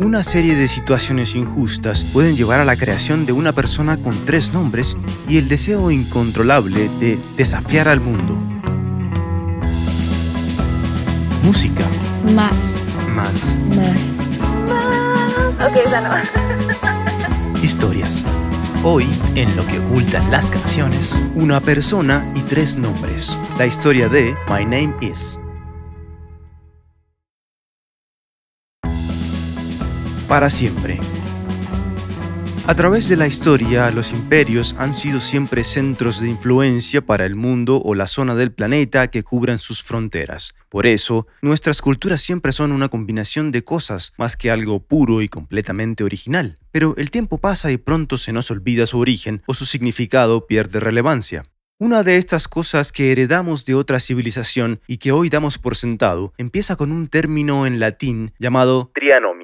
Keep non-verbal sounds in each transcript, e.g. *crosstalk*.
Una serie de situaciones injustas pueden llevar a la creación de una persona con tres nombres y el deseo incontrolable de desafiar al mundo. Música. Más. Más. Más. Ok, esa no. *laughs* Historias. Hoy, en Lo que ocultan las canciones, una persona y tres nombres. La historia de My Name Is. Para siempre. A través de la historia, los imperios han sido siempre centros de influencia para el mundo o la zona del planeta que cubran sus fronteras. Por eso, nuestras culturas siempre son una combinación de cosas más que algo puro y completamente original. Pero el tiempo pasa y pronto se nos olvida su origen o su significado pierde relevancia. Una de estas cosas que heredamos de otra civilización y que hoy damos por sentado empieza con un término en latín llamado trianómina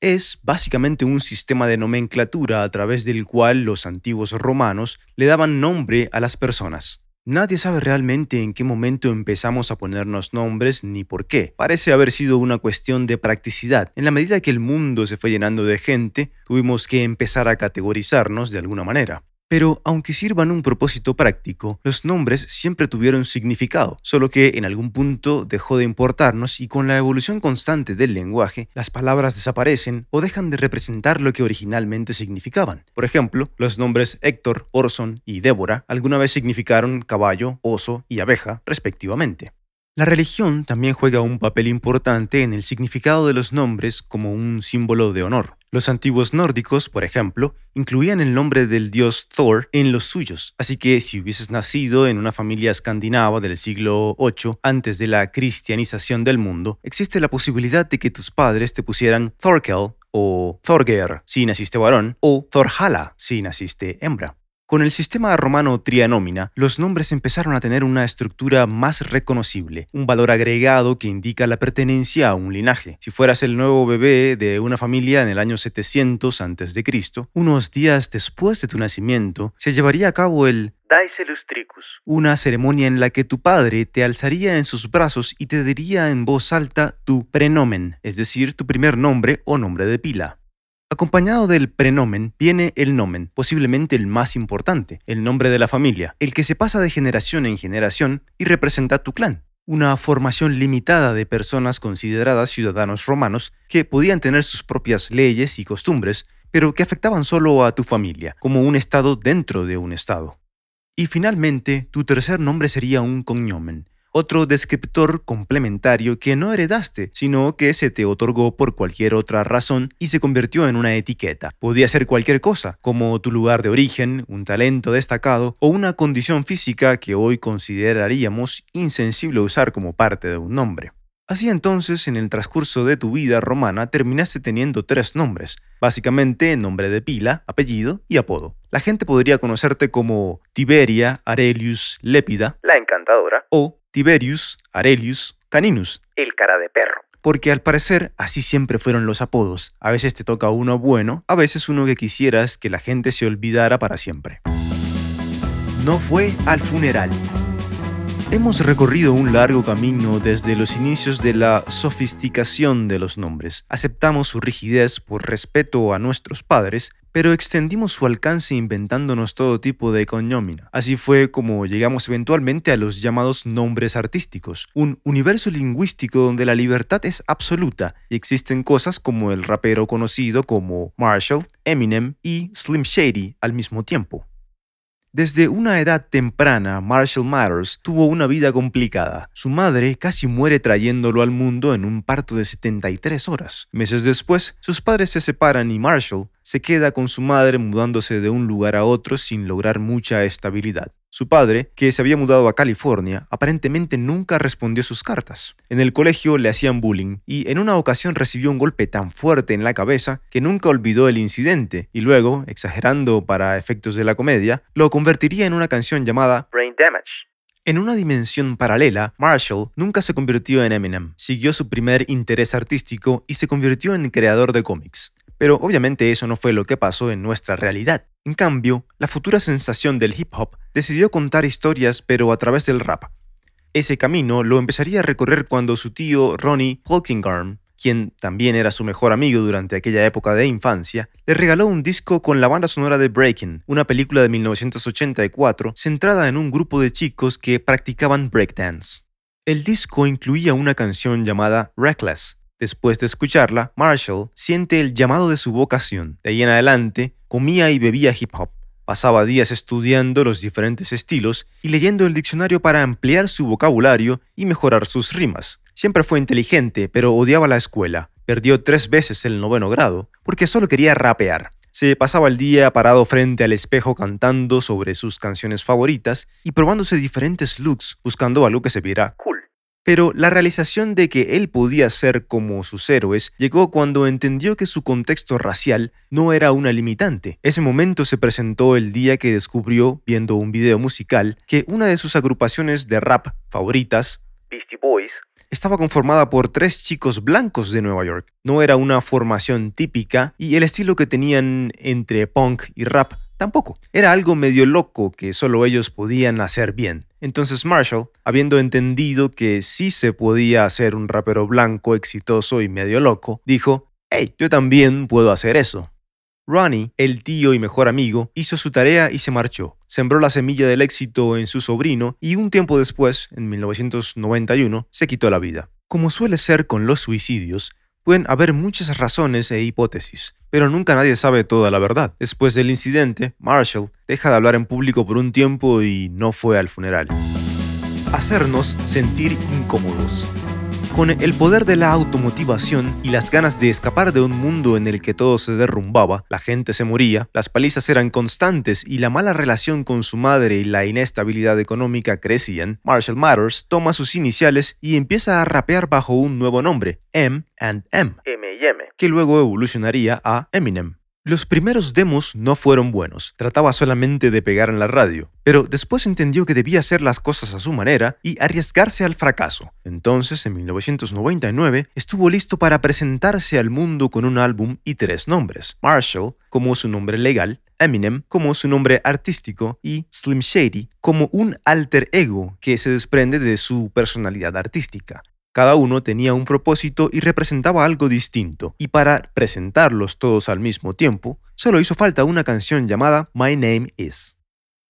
es básicamente un sistema de nomenclatura a través del cual los antiguos romanos le daban nombre a las personas. Nadie sabe realmente en qué momento empezamos a ponernos nombres ni por qué. Parece haber sido una cuestión de practicidad. En la medida que el mundo se fue llenando de gente, tuvimos que empezar a categorizarnos de alguna manera. Pero aunque sirvan un propósito práctico, los nombres siempre tuvieron significado, solo que en algún punto dejó de importarnos y con la evolución constante del lenguaje, las palabras desaparecen o dejan de representar lo que originalmente significaban. Por ejemplo, los nombres Héctor, Orson y Débora alguna vez significaron caballo, oso y abeja, respectivamente. La religión también juega un papel importante en el significado de los nombres como un símbolo de honor. Los antiguos nórdicos, por ejemplo, incluían el nombre del dios Thor en los suyos, así que si hubieses nacido en una familia escandinava del siglo VIII, antes de la cristianización del mundo, existe la posibilidad de que tus padres te pusieran Thorkel o Thorgeir si naciste varón, o Thorhala si naciste hembra. Con el sistema romano trianómina, los nombres empezaron a tener una estructura más reconocible, un valor agregado que indica la pertenencia a un linaje. Si fueras el nuevo bebé de una familia en el año 700 a.C., unos días después de tu nacimiento, se llevaría a cabo el Daise Lustricus, una ceremonia en la que tu padre te alzaría en sus brazos y te diría en voz alta tu prenomen, es decir, tu primer nombre o nombre de pila. Acompañado del prenomen viene el nomen, posiblemente el más importante, el nombre de la familia, el que se pasa de generación en generación y representa tu clan. Una formación limitada de personas consideradas ciudadanos romanos que podían tener sus propias leyes y costumbres, pero que afectaban solo a tu familia, como un estado dentro de un estado. Y finalmente, tu tercer nombre sería un cognomen, otro descriptor complementario que no heredaste, sino que se te otorgó por cualquier otra razón y se convirtió en una etiqueta. Podía ser cualquier cosa, como tu lugar de origen, un talento destacado o una condición física que hoy consideraríamos insensible usar como parte de un nombre. Así entonces, en el transcurso de tu vida romana terminaste teniendo tres nombres, básicamente nombre de pila, apellido y apodo. La gente podría conocerte como Tiberia Arelius Lépida, la encantadora, o Tiberius Arelius Caninus, el cara de perro. Porque al parecer así siempre fueron los apodos. A veces te toca uno bueno, a veces uno que quisieras que la gente se olvidara para siempre. No fue al funeral. Hemos recorrido un largo camino desde los inicios de la sofisticación de los nombres. Aceptamos su rigidez por respeto a nuestros padres, pero extendimos su alcance inventándonos todo tipo de cognomina. Así fue como llegamos eventualmente a los llamados nombres artísticos, un universo lingüístico donde la libertad es absoluta y existen cosas como el rapero conocido como Marshall, Eminem y Slim Shady al mismo tiempo. Desde una edad temprana, Marshall Matters tuvo una vida complicada. Su madre casi muere trayéndolo al mundo en un parto de 73 horas. Meses después, sus padres se separan y Marshall se queda con su madre mudándose de un lugar a otro sin lograr mucha estabilidad. Su padre, que se había mudado a California, aparentemente nunca respondió sus cartas. En el colegio le hacían bullying y en una ocasión recibió un golpe tan fuerte en la cabeza que nunca olvidó el incidente y luego, exagerando para efectos de la comedia, lo convertiría en una canción llamada Brain Damage. En una dimensión paralela, Marshall nunca se convirtió en Eminem, siguió su primer interés artístico y se convirtió en creador de cómics. Pero obviamente eso no fue lo que pasó en nuestra realidad. En cambio, la futura sensación del hip hop decidió contar historias pero a través del rap. Ese camino lo empezaría a recorrer cuando su tío Ronnie Polkingarm quien también era su mejor amigo durante aquella época de infancia, le regaló un disco con la banda sonora de Breaking, una película de 1984 centrada en un grupo de chicos que practicaban breakdance. El disco incluía una canción llamada Reckless. Después de escucharla, Marshall siente el llamado de su vocación. De ahí en adelante, comía y bebía hip hop. Pasaba días estudiando los diferentes estilos y leyendo el diccionario para ampliar su vocabulario y mejorar sus rimas. Siempre fue inteligente, pero odiaba la escuela. Perdió tres veces el noveno grado porque solo quería rapear. Se pasaba el día parado frente al espejo cantando sobre sus canciones favoritas y probándose diferentes looks buscando algo que se viera. Pero la realización de que él podía ser como sus héroes llegó cuando entendió que su contexto racial no era una limitante. Ese momento se presentó el día que descubrió, viendo un video musical, que una de sus agrupaciones de rap favoritas, Beastie Boys, estaba conformada por tres chicos blancos de Nueva York. No era una formación típica y el estilo que tenían entre punk y rap tampoco. Era algo medio loco que solo ellos podían hacer bien. Entonces Marshall, habiendo entendido que sí se podía hacer un rapero blanco exitoso y medio loco, dijo, hey, yo también puedo hacer eso. Ronnie, el tío y mejor amigo, hizo su tarea y se marchó. Sembró la semilla del éxito en su sobrino y un tiempo después, en 1991, se quitó la vida. Como suele ser con los suicidios, pueden haber muchas razones e hipótesis, pero nunca nadie sabe toda la verdad. Después del incidente, Marshall deja de hablar en público por un tiempo y no fue al funeral. Hacernos sentir incómodos. Con el poder de la automotivación y las ganas de escapar de un mundo en el que todo se derrumbaba, la gente se moría, las palizas eran constantes y la mala relación con su madre y la inestabilidad económica crecían, Marshall Matters toma sus iniciales y empieza a rapear bajo un nuevo nombre, M and M, que luego evolucionaría a Eminem. Los primeros demos no fueron buenos, trataba solamente de pegar en la radio, pero después entendió que debía hacer las cosas a su manera y arriesgarse al fracaso. Entonces, en 1999, estuvo listo para presentarse al mundo con un álbum y tres nombres, Marshall como su nombre legal, Eminem como su nombre artístico y Slim Shady como un alter ego que se desprende de su personalidad artística. Cada uno tenía un propósito y representaba algo distinto, y para presentarlos todos al mismo tiempo, solo hizo falta una canción llamada My Name Is.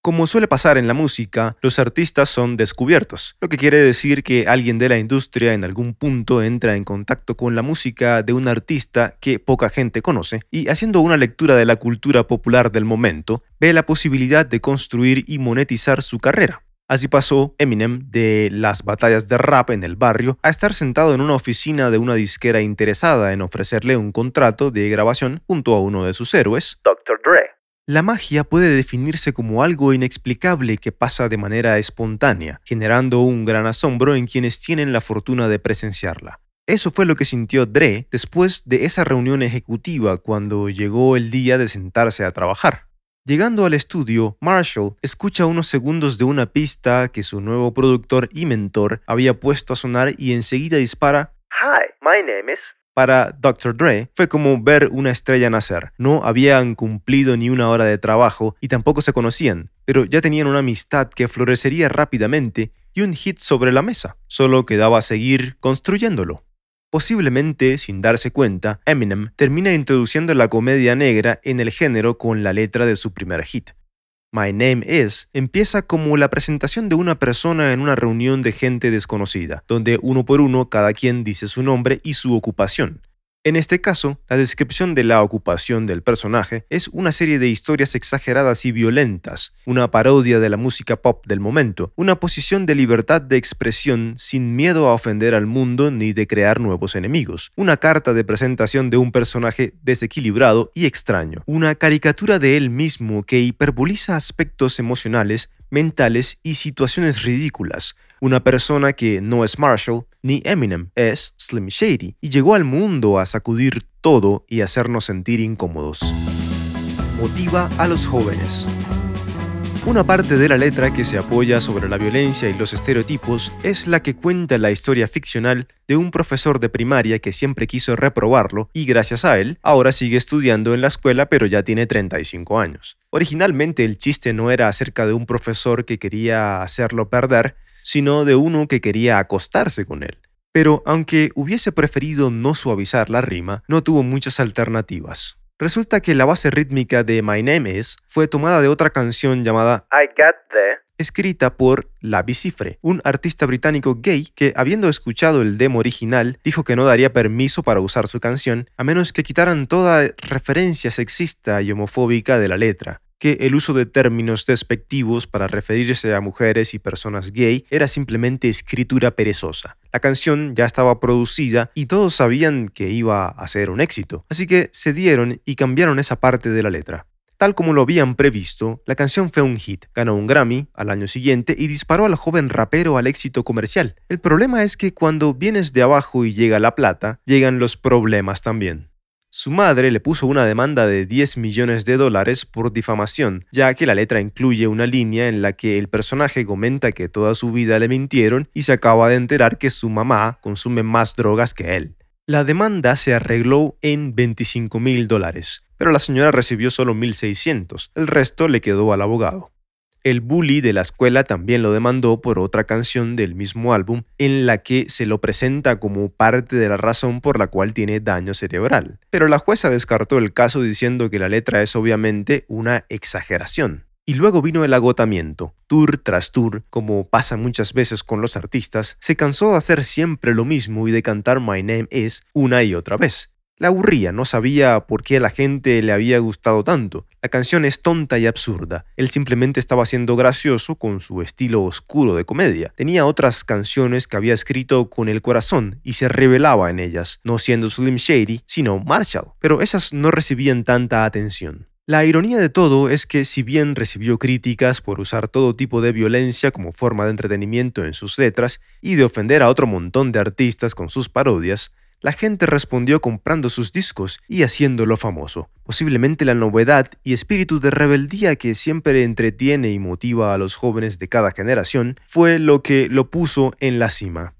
Como suele pasar en la música, los artistas son descubiertos, lo que quiere decir que alguien de la industria en algún punto entra en contacto con la música de un artista que poca gente conoce y haciendo una lectura de la cultura popular del momento, ve la posibilidad de construir y monetizar su carrera. Así pasó Eminem de las batallas de rap en el barrio a estar sentado en una oficina de una disquera interesada en ofrecerle un contrato de grabación junto a uno de sus héroes, Dr. Dre. La magia puede definirse como algo inexplicable que pasa de manera espontánea, generando un gran asombro en quienes tienen la fortuna de presenciarla. Eso fue lo que sintió Dre después de esa reunión ejecutiva cuando llegó el día de sentarse a trabajar. Llegando al estudio, Marshall escucha unos segundos de una pista que su nuevo productor y mentor había puesto a sonar y enseguida dispara Hi, my name is para Dr. Dre fue como ver una estrella nacer. No habían cumplido ni una hora de trabajo y tampoco se conocían, pero ya tenían una amistad que florecería rápidamente y un hit sobre la mesa. Solo quedaba seguir construyéndolo. Posiblemente, sin darse cuenta, Eminem termina introduciendo la comedia negra en el género con la letra de su primer hit. My Name Is empieza como la presentación de una persona en una reunión de gente desconocida, donde uno por uno cada quien dice su nombre y su ocupación. En este caso, la descripción de la ocupación del personaje es una serie de historias exageradas y violentas, una parodia de la música pop del momento, una posición de libertad de expresión sin miedo a ofender al mundo ni de crear nuevos enemigos, una carta de presentación de un personaje desequilibrado y extraño, una caricatura de él mismo que hiperboliza aspectos emocionales, mentales y situaciones ridículas, una persona que no es Marshall ni Eminem, es Slim Shady, y llegó al mundo a sacudir todo y hacernos sentir incómodos. Motiva a los jóvenes. Una parte de la letra que se apoya sobre la violencia y los estereotipos es la que cuenta la historia ficcional de un profesor de primaria que siempre quiso reprobarlo y gracias a él ahora sigue estudiando en la escuela pero ya tiene 35 años. Originalmente el chiste no era acerca de un profesor que quería hacerlo perder, sino de uno que quería acostarse con él. Pero aunque hubiese preferido no suavizar la rima, no tuvo muchas alternativas. Resulta que la base rítmica de My Name Is fue tomada de otra canción llamada I Got There, escrita por Lavi Cifre, un artista británico gay que, habiendo escuchado el demo original, dijo que no daría permiso para usar su canción a menos que quitaran toda referencia sexista y homofóbica de la letra que el uso de términos despectivos para referirse a mujeres y personas gay era simplemente escritura perezosa. La canción ya estaba producida y todos sabían que iba a ser un éxito, así que se dieron y cambiaron esa parte de la letra. Tal como lo habían previsto, la canción fue un hit, ganó un Grammy al año siguiente y disparó al joven rapero al éxito comercial. El problema es que cuando vienes de abajo y llega la plata, llegan los problemas también. Su madre le puso una demanda de 10 millones de dólares por difamación, ya que la letra incluye una línea en la que el personaje comenta que toda su vida le mintieron y se acaba de enterar que su mamá consume más drogas que él. La demanda se arregló en 25 mil dólares, pero la señora recibió solo 1.600, el resto le quedó al abogado. El bully de la escuela también lo demandó por otra canción del mismo álbum en la que se lo presenta como parte de la razón por la cual tiene daño cerebral. Pero la jueza descartó el caso diciendo que la letra es obviamente una exageración. Y luego vino el agotamiento. Tour tras tour, como pasa muchas veces con los artistas, se cansó de hacer siempre lo mismo y de cantar My Name Is una y otra vez. La aburría, no sabía por qué a la gente le había gustado tanto. La canción es tonta y absurda. Él simplemente estaba siendo gracioso con su estilo oscuro de comedia. Tenía otras canciones que había escrito con el corazón y se revelaba en ellas, no siendo Slim Shady, sino Marshall. Pero esas no recibían tanta atención. La ironía de todo es que si bien recibió críticas por usar todo tipo de violencia como forma de entretenimiento en sus letras y de ofender a otro montón de artistas con sus parodias, la gente respondió comprando sus discos y haciéndolo famoso. Posiblemente la novedad y espíritu de rebeldía que siempre entretiene y motiva a los jóvenes de cada generación fue lo que lo puso en la cima.